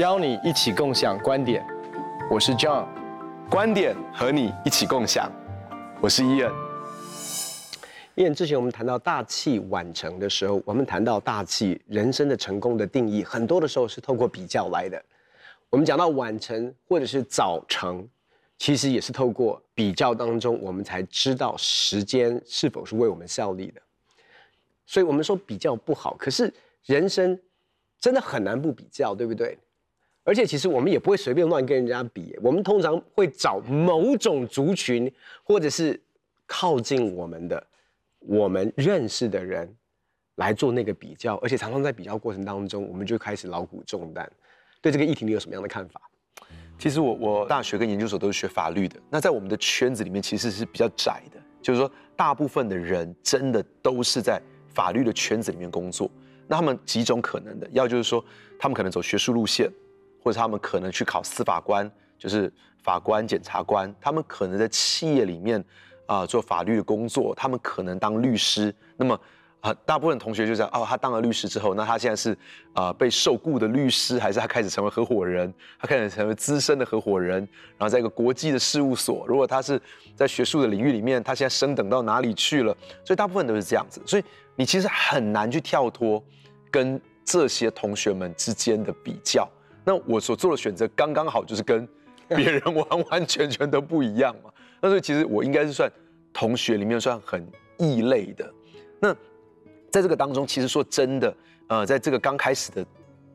邀你一起共享观点，我是 John，观点和你一起共享，我是 Ian。Ian，之前我们谈到大器晚成的时候，我们谈到大器人生的成功的定义，很多的时候是透过比较来的。我们讲到晚成或者是早成，其实也是透过比较当中，我们才知道时间是否是为我们效力的。所以我们说比较不好，可是人生真的很难不比较，对不对？而且其实我们也不会随便乱跟人家比，我们通常会找某种族群，或者是靠近我们的、我们认识的人来做那个比较，而且常常在比较过程当中，我们就开始劳苦重担。对这个议题，你有什么样的看法？其实我我大学跟研究所都是学法律的，那在我们的圈子里面其实是比较窄的，就是说大部分的人真的都是在法律的圈子里面工作。那他们几种可能的，要就是说他们可能走学术路线。或者他们可能去考司法官，就是法官、检察官。他们可能在企业里面啊、做法律的工作。他们可能当律师。那么啊、大部分同学就这样哦，他当了律师之后，那他现在是啊、被受雇的律师，还是他开始成为合伙人？他开始成为资深的合伙人，然后在一个国际的事务所。如果他是在学术的领域里面，他现在升等到哪里去了？所以大部分都是这样子。所以你其实很难去跳脱跟这些同学们之间的比较。那我所做的选择刚刚好就是跟别人完 完全全都不一样嘛。那所以其实我应该是算同学里面算很异类的。那在这个当中，其实说真的，呃，在这个刚开始的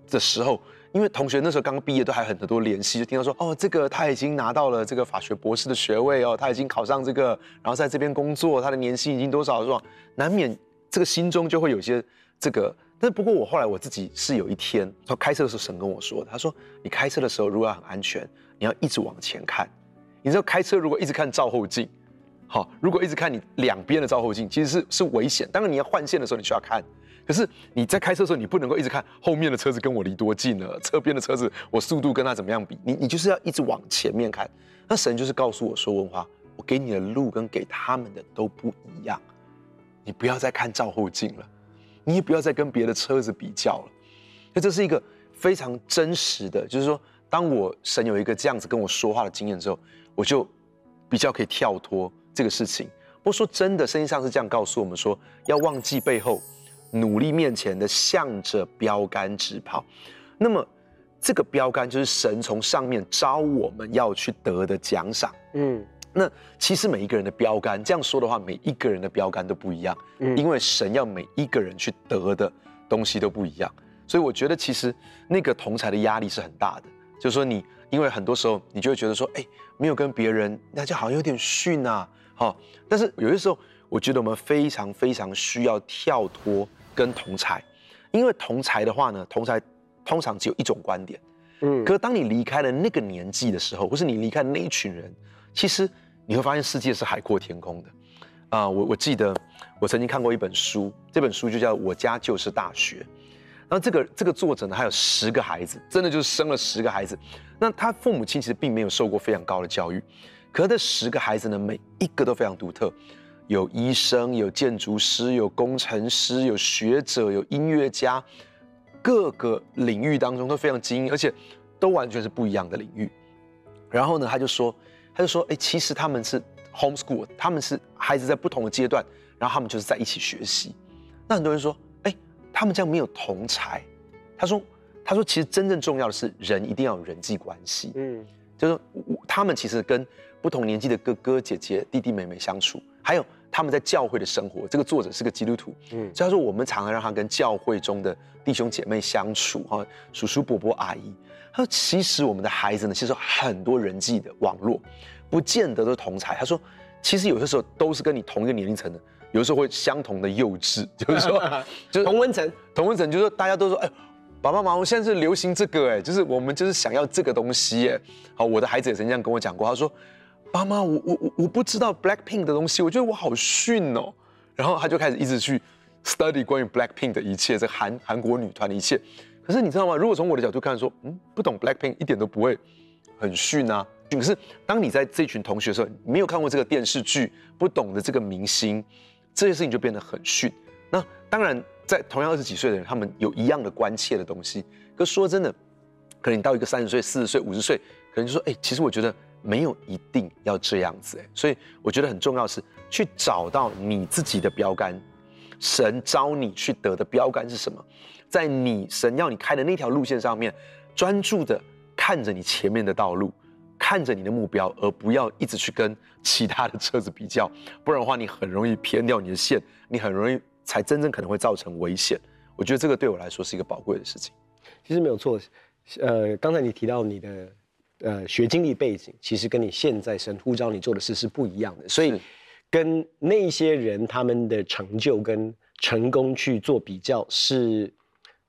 的时候，因为同学那时候刚毕业都还很多联系，就听到说哦，这个他已经拿到了这个法学博士的学位哦，他已经考上这个，然后在这边工作，他的年薪已经多少是吧？难免这个心中就会有些这个。但是不过我后来我自己是有一天，他开车的时候神跟我说，他说你开车的时候如果要很安全，你要一直往前看。你知道开车如果一直看照后镜，好，如果一直看你两边的照后镜，其实是是危险。当然你要换线的时候你需要看，可是你在开车的时候你不能够一直看后面的车子跟我离多近了，侧边的车子我速度跟他怎么样比，你你就是要一直往前面看。那神就是告诉我说，文华，我给你的路跟给他们的都不一样，你不要再看照后镜了。你也不要再跟别的车子比较了，那这是一个非常真实的，就是说，当我神有一个这样子跟我说话的经验之后，我就比较可以跳脱这个事情。不过说真的，圣经上是这样告诉我们说，要忘记背后，努力面前的，向着标杆直跑。那么这个标杆就是神从上面招我们要去得的奖赏。嗯。那其实每一个人的标杆，这样说的话，每一个人的标杆都不一样，嗯，因为神要每一个人去得的东西都不一样，所以我觉得其实那个同才的压力是很大的，就是说你，因为很多时候你就会觉得说，哎，没有跟别人，那就好像有点逊啊，哈，但是有些时候，我觉得我们非常非常需要跳脱跟同才，因为同才的话呢，同才通常只有一种观点，嗯，可是当你离开了那个年纪的时候，或是你离开那一群人，其实。你会发现世界是海阔天空的，啊、我我记得我曾经看过一本书，这本书就叫《我家就是大学》，然后这个这个作者呢，还有十个孩子，真的就是生了十个孩子。那他父母亲其实并没有受过非常高的教育，可这十个孩子呢，每一个都非常独特，有医生，有建筑师，有工程师，有学者，有音乐家，各个领域当中都非常精英，而且都完全是不一样的领域。然后呢，他就说。他就说：“哎、欸，其实他们是 homeschool，他们是孩子在不同的阶段，然后他们就是在一起学习。那很多人说：哎、欸，他们这样没有同才。他说：他说其实真正重要的是人一定要有人际关系。嗯，就是说他们其实跟不同年纪的哥哥姐姐、弟弟妹妹相处，还有他们在教会的生活。这个作者是个基督徒，嗯，所以他说我们常常让他跟教会中的弟兄姐妹相处，哈，叔叔伯伯阿姨。”他说：“其实我们的孩子呢，其实很多人际的网络，不见得都是同才。他说，其实有些时候都是跟你同一个年龄层的，有时候会相同的幼稚，就是说，就是同温层，同温层，就是说大家都说，哎，爸爸妈妈，我现在是流行这个，哎，就是我们就是想要这个东西，哎，好，我的孩子也曾经这样跟我讲过，他说，爸妈，我我我我不知道 Blackpink 的东西，我觉得我好逊哦，然后他就开始一直去 study 关于 Blackpink 的一切，这韩韩国女团的一切。”可是你知道吗？如果从我的角度看，说，嗯，不懂 Blackpink 一点都不会很逊啊。可是当你在这群同学的时候，没有看过这个电视剧，不懂得这个明星，这些事情就变得很逊。那当然，在同样二十几岁的人，他们有一样的关切的东西。可说真的，可能你到一个三十岁、四十岁、五十岁，可能就说，哎，其实我觉得没有一定要这样子，哎，所以我觉得很重要的是去找到你自己的标杆，神招你去得的标杆是什么，在你神要你开的那条路线上面，专注的看着你前面的道路，看着你的目标，而不要一直去跟其他的车子比较，不然的话，你很容易偏掉你的线，你很容易才真正可能会造成危险。我觉得这个对我来说是一个宝贵的事情。其实没有错。呃，刚才你提到你的呃学经历背景，其实跟你现在神呼召你做的事是不一样的，所以跟那些人他们的成就跟成功去做比较是，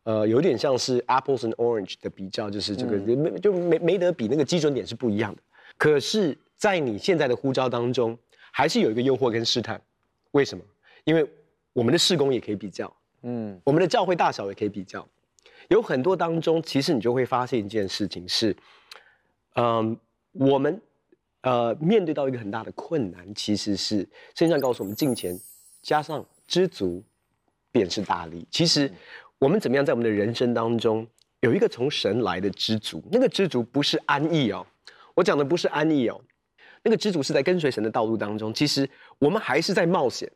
呃，有点像是 apples and orange 的比较，就是这个、嗯、就没没得比，那个基准点是不一样的。可是，在你现在的呼召当中，还是有一个诱惑跟试探，为什么？因为我们的事工也可以比较，嗯，我们的教会大小也可以比较。有很多当中，其实你就会发现一件事情是，嗯，我们呃面对到一个很大的困难，其实是圣经上告诉我们，金钱加上知足，便是大利。其实我们怎么样在我们的人生当中有一个从神来的知足，那个知足不是安逸哦，我讲的不是安逸哦，那个知足是在跟随神的道路当中，其实我们还是在冒险，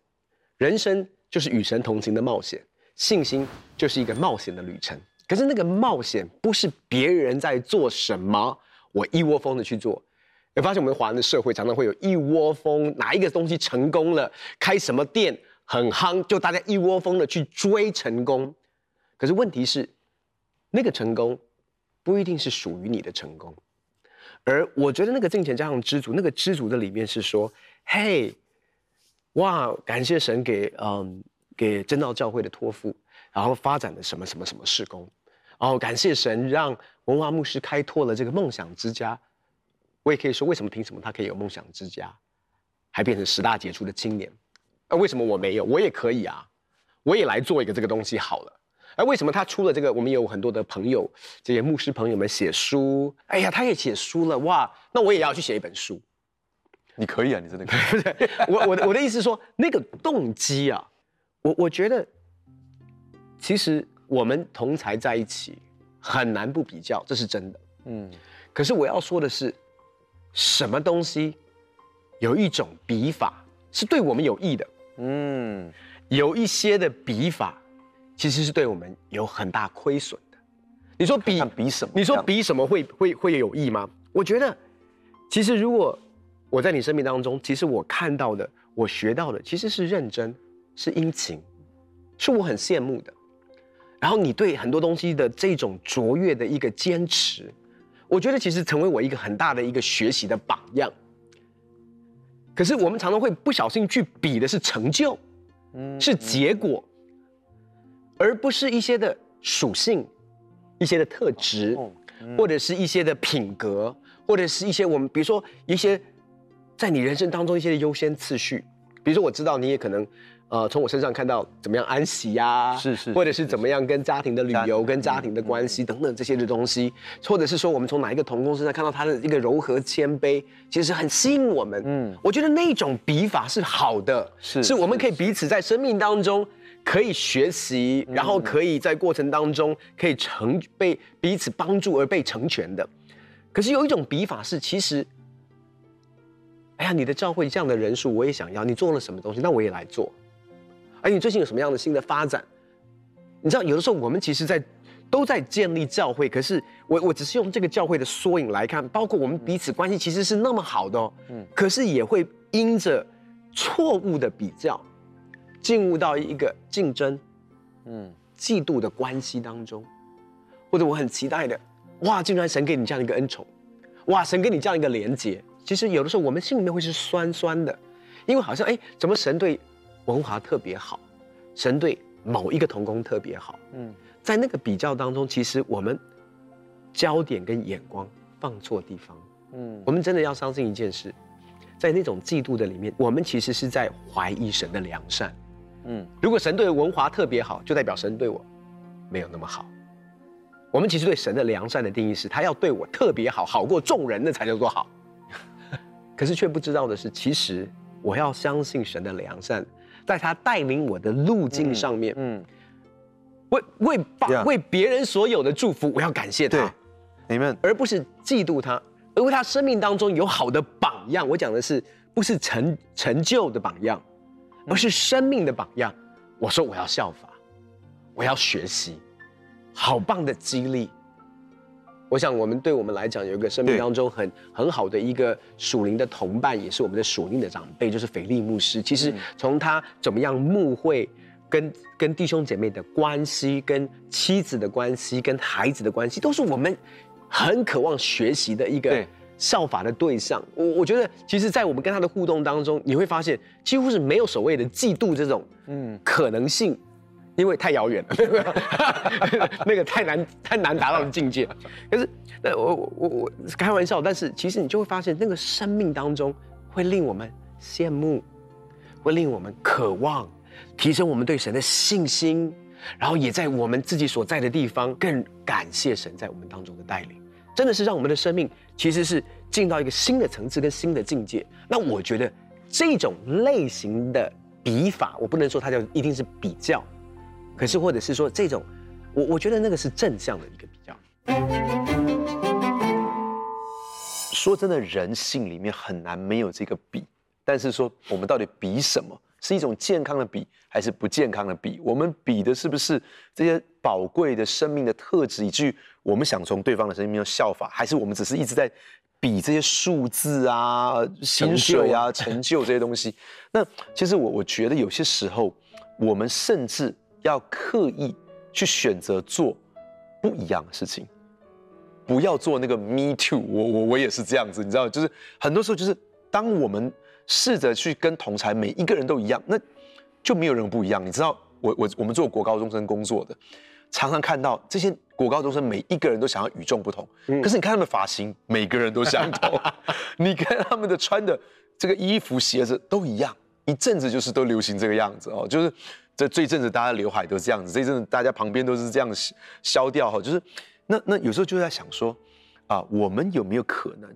人生就是与神同行的冒险，信心就是一个冒险的旅程。可是那个冒险不是别人在做什么，我一窝蜂的去做。有发现我们华人的社会常常会有一窝蜂，哪一个东西成功了，开什么店很夯，就大家一窝蜂的去追成功。可是问题是，那个成功不一定是属于你的成功。而我觉得那个挣钱加上知足，那个知足的里面是说，嘿，哇，感谢神给嗯给真道教会的托付，然后发展的什么什么什么事工。哦，感谢神让文化牧师开拓了这个梦想之家。我也可以说，为什么凭什么他可以有梦想之家，还变成十大杰出的青年？那为什么我没有？我也可以啊，我也来做一个这个东西好了。而为什么他出了这个？我们有很多的朋友，这些牧师朋友们写书，哎呀，他也写书了哇，那我也要去写一本书。你可以啊，你真的可以。我我的我的意思是说，那个动机啊，我我觉得其实。我们同才在一起很难不比较，这是真的。嗯，可是我要说的是，什么东西有一种笔法是对我们有益的？嗯，有一些的笔法其实是对我们有很大亏损的。你说比比什么？你说比什么会会会有益吗？我觉得，其实如果我在你生命当中，其实我看到的，我学到的，其实是认真，是殷勤，是我很羡慕的。然后你对很多东西的这种卓越的一个坚持，我觉得其实成为我一个很大的一个学习的榜样。可是我们常常会不小心去比的是成就，嗯，是结果，而不是一些的属性、一些的特质，或者是一些的品格，或者是一些我们比如说一些在你人生当中一些的优先次序。比如说我知道你也可能。呃，从我身上看到怎么样安息呀、啊，是是，或者是怎么样跟家庭的旅游、跟家庭的关系等等这些的东西，或者是说我们从哪一个同工身上看到他的一个柔和谦卑，其实很吸引我们。嗯，我觉得那种笔法是好的，是是我们可以彼此在生命当中可以学习，然后可以在过程当中可以成被彼此帮助而被成全的。可是有一种比法是，其实，哎呀，你的教会这样的人数我也想要，你做了什么东西，那我也来做。而你最近有什么样的新的发展？你知道，有的时候我们其实在都在建立教会，可是我我只是用这个教会的缩影来看，包括我们彼此关系其实是那么好的哦，嗯，可是也会因着错误的比较，进入到一个竞争，嗯，嫉妒的关系当中，或者我很期待的，哇，竟然神给你这样一个恩宠，哇，神给你这样一个连结，其实有的时候我们心里面会是酸酸的，因为好像哎，怎么神对文华特别好，神对某一个童工特别好。嗯，在那个比较当中，其实我们焦点跟眼光放错地方。嗯，我们真的要相信一件事，在那种嫉妒的里面，我们其实是在怀疑神的良善。嗯，如果神对文华特别好，就代表神对我没有那么好。我们其实对神的良善的定义是，他要对我特别好，好过众人，那才叫做好。可是却不知道的是，其实我要相信神的良善。在他带领我的路径上面，嗯，嗯为为把 Yeah. 为别人所有的祝福，我要感谢他。Amen，而不是嫉妒他，而为他生命当中有好的榜样。我讲的是不是成成就的榜样，而是生命的榜样。我说我要效法，我要学习，好棒的激励。我想我们对我们来讲，有一个生命当中很很好的一个属灵的同伴，也是我们的属灵的长辈，就是腓利牧师。其实从他怎么样牧会，跟跟弟兄姐妹的关系，跟妻子的关系，跟孩子的关系，都是我们很渴望学习的一个效法的对象。我我觉得，其实，在我们跟他的互动当中，你会发现，几乎是没有所谓的嫉妒这种嗯可能性，因为太遥远了，那个太难太难达到的境界。可是，我，我我我开玩笑，但是其实你就会发现，那个生命当中会令我们羡慕，会令我们渴望。提升我们对神的信心，然后也在我们自己所在的地方更感谢神在我们当中的带领，真的是让我们的生命其实是进到一个新的层次跟新的境界。那我觉得这种类型的比法，我不能说它叫一定是比较，可是或者是说这种，我我觉得那个是正向的一个比较。说真的，人性里面很难没有这个比，但是说我们到底比什么？是一种健康的比，还是不健康的比？我们比的是不是这些宝贵的生命的特质，以至于我们想从对方的生命中效法，还是我们只是一直在比这些数字啊、薪水啊、成就这些东西？那其实我我觉得有些时候，我们甚至要刻意去选择做不一样的事情，不要做那个 me too。我我我也是这样子，你知道，就是很多时候就是当我们。试着去跟同才每一个人都一样，那就没有人不一样。你知道，我我我们做国高中生工作的，常常看到这些国高中生每一个人都想要与众不同。嗯、可是你看他们的发型，每个人都相同；你看他们的穿的这个衣服、鞋子都一样。一阵子就是都流行这个样子哦，就是这这一阵子大家刘海都是这样子，这一阵子大家旁边都是这样削掉哈。就是那那有时候就在想说，啊，我们有没有可能，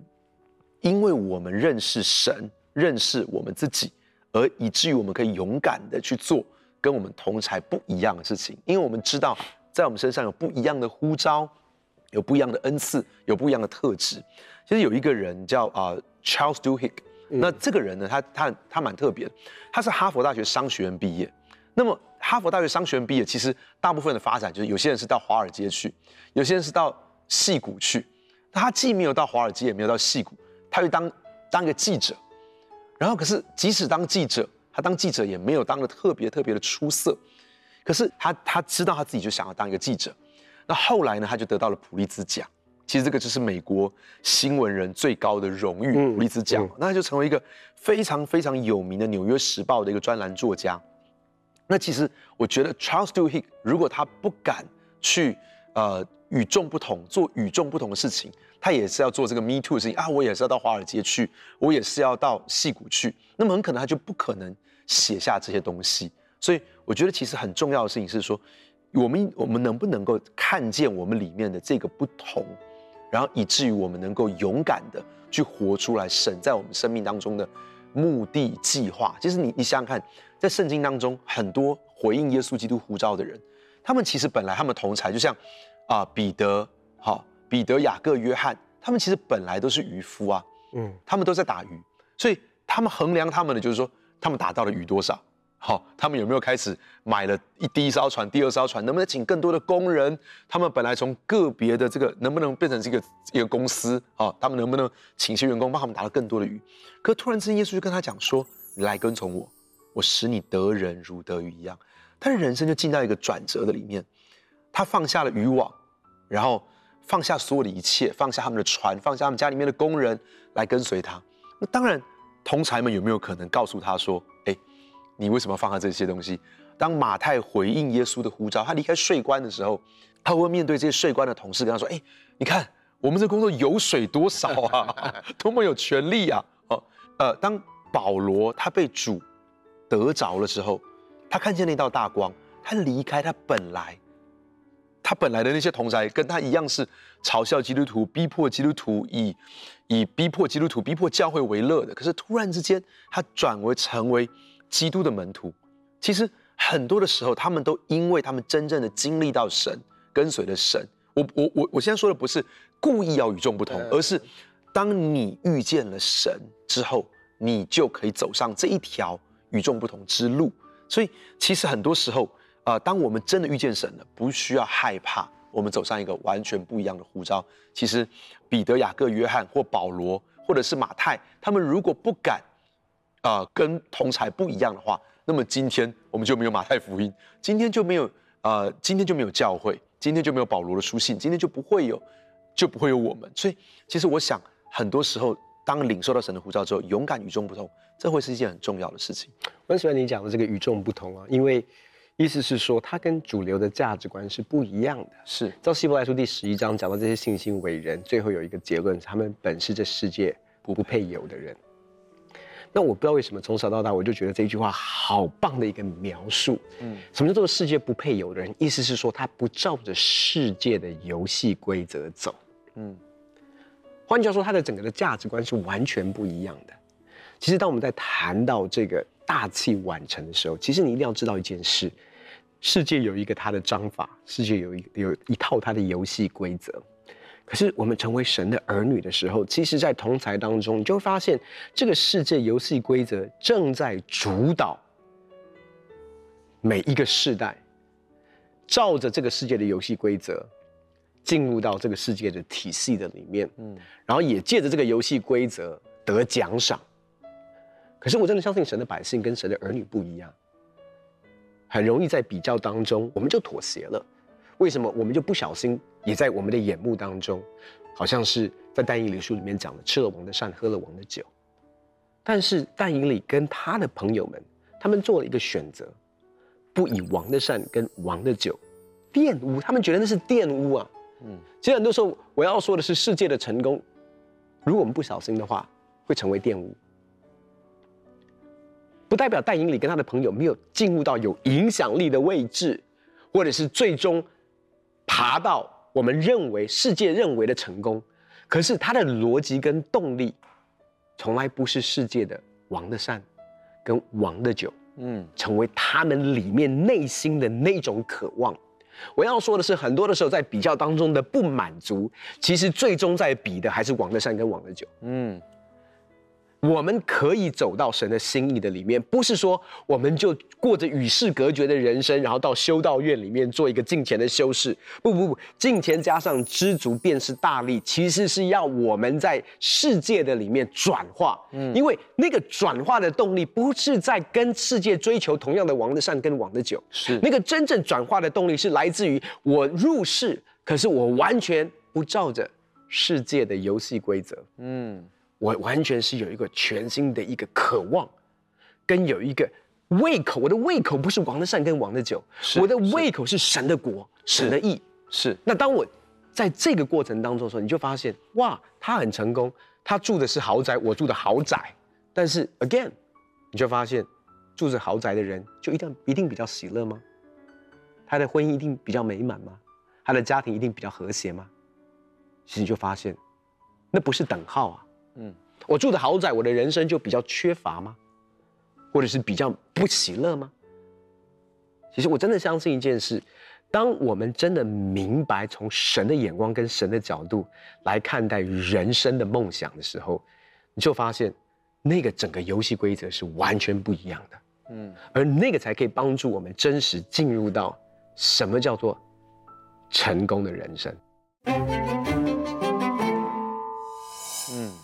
因为我们认识神？认识我们自己，而以至于我们可以勇敢的去做跟我们同才不一样的事情，因为我们知道在我们身上有不一样的呼召，有不一样的恩赐，有不一样的特质。其实有一个人叫啊、呃、Charles Duhigg，那这个人呢，他他他蛮特别的，他是哈佛大学商学院毕业。那么哈佛大学商学院毕业，其实大部分的发展就是有些人是到华尔街去，有些人是到戏谷去。那他既没有到华尔街，也没有到戏谷，他就当当一个记者。然后，可是即使当记者，他当记者也没有当得特别特别的出色。可是他他知道他自己就想要当一个记者。那后来呢，他就得到了普利兹奖。其实这个就是美国新闻人最高的荣誉，嗯、普利兹奖。嗯、那他就成为一个非常非常有名的《纽约时报》的一个专栏作家。那其实我觉得 Charles Duhigg 如果他不敢去呃与众不同，做与众不同的事情。他也是要做这个 Me Too 的事情啊，我也是要到华尔街去，我也是要到戏谷去，那么很可能他就不可能写下这些东西。所以我觉得其实很重要的事情是说，我们我们能不能够看见我们里面的这个不同，然后以至于我们能够勇敢的去活出来神在我们生命当中的目的计划。其实你你想想看，在圣经当中很多回应耶稣基督呼召的人，他们其实本来他们同才，就像啊彼得，好。彼得、雅各、约翰，他们其实本来都是渔夫啊，嗯，他们都在打鱼，所以他们衡量他们的就是说，他们打到了鱼多少，好，他们有没有开始买了一第一艘船、第二艘船，能不能请更多的工人？他们本来从个别的这个能不能变成这个一个公司？好，他们能不能请些员工帮他们打到更多的鱼？可突然之间，耶稣就跟他讲说：“你来跟从我，我使你得人如得鱼一样。”他的人生就进到一个转折的里面，他放下了渔网，然后。放下所有的一切，放下他们的船，放下他们家里面的工人，来跟随他。那当然，同侪们有没有可能告诉他说：“哎，你为什么要放下这些东西？”当马太回应耶稣的呼召，他离开税关的时候，他会面对这些税关的同事，跟他说：“哎，你看我们这工作油水多少啊，多么有权利啊！”哦，呃，当保罗他被主得着了之后，他看见那道大光，他离开他本来。他本来的那些同侪跟他一样是嘲笑基督徒、逼迫基督徒、以以逼迫基督徒、逼迫教会为乐的。可是突然之间，他转为成为基督的门徒。其实很多的时候，他们都因为他们真正的经历到神、跟随了神，我我我我现在说的不是故意要与众不同，而是当你遇见了神之后，你就可以走上这一条与众不同之路。所以其实很多时候，呃，当我们真的遇见神了，不需要害怕，我们走上一个完全不一样的呼召。其实彼得、雅各、约翰或保罗，或者是马太，他们如果不敢，啊、呃，跟同侪不一样的话，那么今天我们就没有马太福音，今天就没有。呃，今天就没有教会，今天就没有保罗的书信，今天就不会有，就不会有我们。所以，其实我想，很多时候，当领受到神的呼召之后，勇敢与众不同，这会是一件很重要的事情。我很喜欢你讲的这个与众不同啊，因为意思是说，它跟主流的价值观是不一样的。是，照希伯来书第十一章讲到这些信心伟人，最后有一个结论，他们本是这世界不配有的人。那我不知道为什么从小到大我就觉得这句话好棒的一个描述。嗯，什么叫做世界不配有的人？意思是说他不照着世界的游戏规则走。嗯，换句话说，他的整个的价值观是完全不一样的。其实当我们在谈到这个大器晚成的时候，其实你一定要知道一件事：世界有一个它的章法，世界有一有一套它的游戏规则。可是我们成为神的儿女的时候，其实，在同才当中，你就会发现，这个世界游戏规则正在主导每一个世代，照着这个世界的游戏规则，进入到这个世界的体系的里面，嗯，然后也借着这个游戏规则得奖赏。可是我真的相信，神的百姓跟神的儿女不一样，很容易在比较当中，我们就妥协了。为什么我们就不小心也在我们的眼目当中，好像是在但以理书里面讲的，吃了王的膳，喝了王的酒。但是但以理跟他的朋友们，他们做了一个选择，不以王的膳跟王的酒玷污，他们觉得那是玷污啊。嗯，其实很多时候我要说的是，世界的成功，如果我们不小心的话，会成为玷污。不代表但以理跟他的朋友没有进入到有影响力的位置，或者是最终。爬到我们认为世界认为的成功，可是他的逻辑跟动力，从来不是世界的王的善，跟王的酒，嗯，成为他们里面内心的那种渴望。我要说的是，很多的时候在比较当中的不满足，其实最终在比的还是王的善跟王的酒，嗯。我们可以走到神的心意的里面，不是说我们就过着与世隔绝的人生，然后到修道院里面做一个敬虔的修士。不不不，敬虔加上知足便是大力，其实是要我们在世界的里面转化。嗯，因为那个转化的动力不是在跟世界追求同样的王的善跟王的酒，是那个真正转化的动力是来自于我入世，可是我完全不照着世界的游戏规则。嗯。我完全是有一个全新的一个渴望，跟有一个胃口。我的胃口不是王的善跟王的酒，我的胃口是神的国、神的意。是。那当我在这个过程当中的时候，你就发现，哇，他很成功，他住的是豪宅，我住的豪宅。但是，again，你就发现，住着豪宅的人就一定一定比较喜乐吗？他的婚姻一定比较美满吗？他的家庭一定比较和谐吗？其实你就发现，那不是等号啊。嗯，我住的豪宅，我的人生就比较缺乏吗？或者是比较不喜乐吗？其实我真的相信一件事，当我们真的明白从神的眼光跟神的角度来看待人生的梦想的时候，你就发现那个整个游戏规则是完全不一样的。嗯，而那个才可以帮助我们真实进入到什么叫做成功的人生。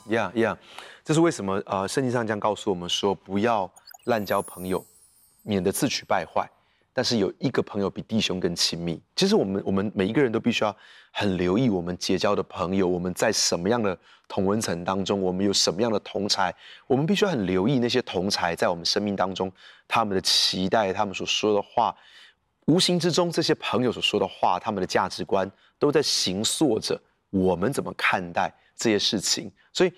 Yeah Yeah，，这是为什么？呃，圣经上这样告诉我们说，不要滥交朋友，免得自取败坏。但是有一个朋友比弟兄更亲密。其实我们我们每一个人都必须要很留意我们结交的朋友，我们在什么样的同温层当中，我们有什么样的同才，我们必须要很留意那些同才在我们生命当中他们的期待，他们所说的话，无形之中这些朋友所说的话，他们的价值观都在形塑着我们怎么看待这些事情。所以，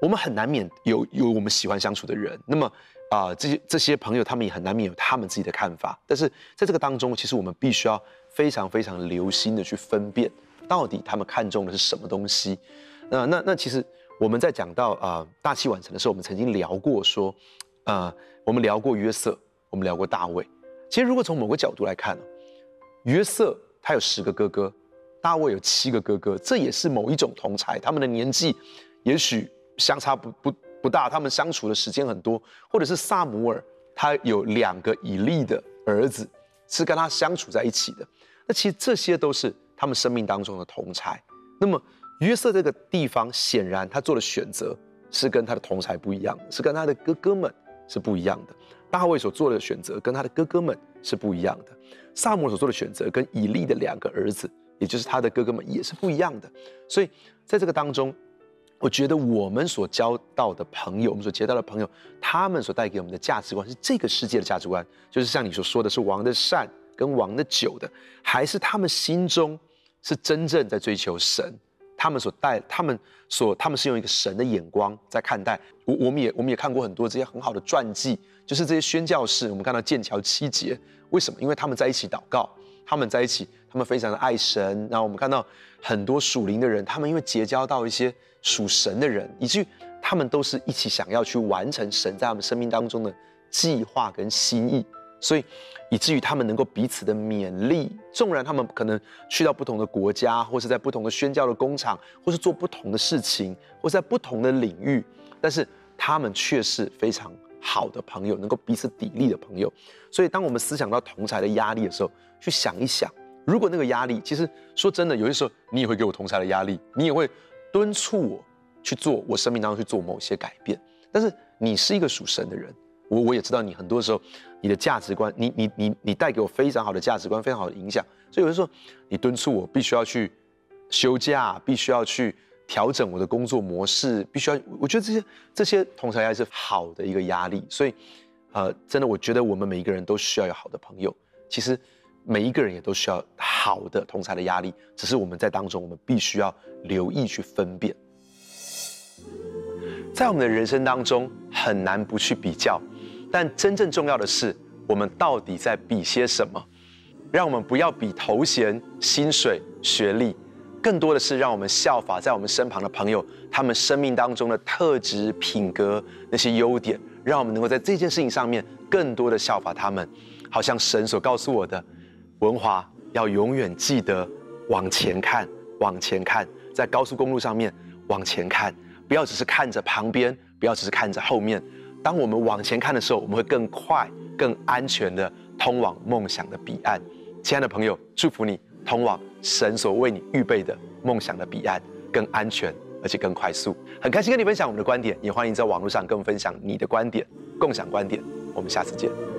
我们很难免有有我们喜欢相处的人。那么，啊、这些这些朋友，他们也很难免有他们自己的看法。但是，在这个当中，其实我们必须要非常非常留心的去分辨，到底他们看中的是什么东西。那那那，其实我们在讲到啊、大器晚成的时候，我们曾经聊过说，呃，我们聊过约瑟，我们聊过大卫。其实，如果从某个角度来看，约瑟他有十个哥哥，大卫有七个哥哥，这也是某一种同才，他们的年纪也许相差不不不大，他们相处的时间很多，或者是撒母耳，他有两个以利的儿子是跟他相处在一起的，那其实这些都是他们生命当中的同才。那么约瑟这个地方显然他做的选择是跟他的同才不一样，是跟他的哥哥们是不一样的。大卫所做的选择跟他的哥哥们是不一样的，撒母所做的选择跟以利的两个儿子，也就是他的哥哥们也是不一样的。所以在这个当中，我觉得我们所交到的朋友，我们所结到的朋友，他们所带给我们的价值观是这个世界的价值观，就是像你所说的是王的善跟王的久的，还是他们心中是真正在追求神？他们所带，他们所，他们是用一个神的眼光在看待。我我们也我们也看过很多这些很好的传记，就是这些宣教士。我们看到剑桥七杰，为什么？因为他们在一起祷告，他们在一起，他们非常的爱神。然后我们看到很多属灵的人，他们因为结交到一些属神的人，以至于他们都是一起想要去完成神在他们生命当中的计划跟心意。所以，以至于他们能够彼此的勉励，纵然他们可能去到不同的国家，或是在不同的宣教的工厂，或是做不同的事情，或在不同的领域，但是他们却是非常好的朋友，能够彼此砥砺的朋友。所以，当我们思想到同侪的压力的时候，去想一想，如果那个压力，其实说真的，有些时候你也会给我同侪的压力，你也会敦促我去做我生命当中去做某些改变。但是你是一个属神的人。我我也知道你很多时候，你的价值观，你你你你带给我非常好的价值观，非常好的影响。所以有的时候，你敦促我必须要去休假，必须要去调整我的工作模式，必须要。我觉得这些这些同侪还是好的一个压力。所以，呃，真的，我觉得我们每一个人都需要有好的朋友。其实每一个人也都需要好的同侪的压力，只是我们在当中，我们必须要留意去分辨。在我们的人生当中，很难不去比较。但真正重要的是，我们到底在比些什么？让我们不要比头衔、薪水、学历，更多的是让我们效法在我们身旁的朋友，他们生命当中的特质、品格那些优点，让我们能够在这件事情上面更多的效法他们。好像神所告诉我的，文华要永远记得往前看，往前看，在高速公路上面往前看，不要只是看着旁边，不要只是看着后面。当我们往前看的时候，我们会更快、更安全的通往梦想的彼岸。亲爱的朋友，祝福你通往神所为你预备的梦想的彼岸，更安全而且更快速。很开心跟你分享我们的观点，也欢迎在网络上跟我们分享你的观点，共享观点。我们下次见。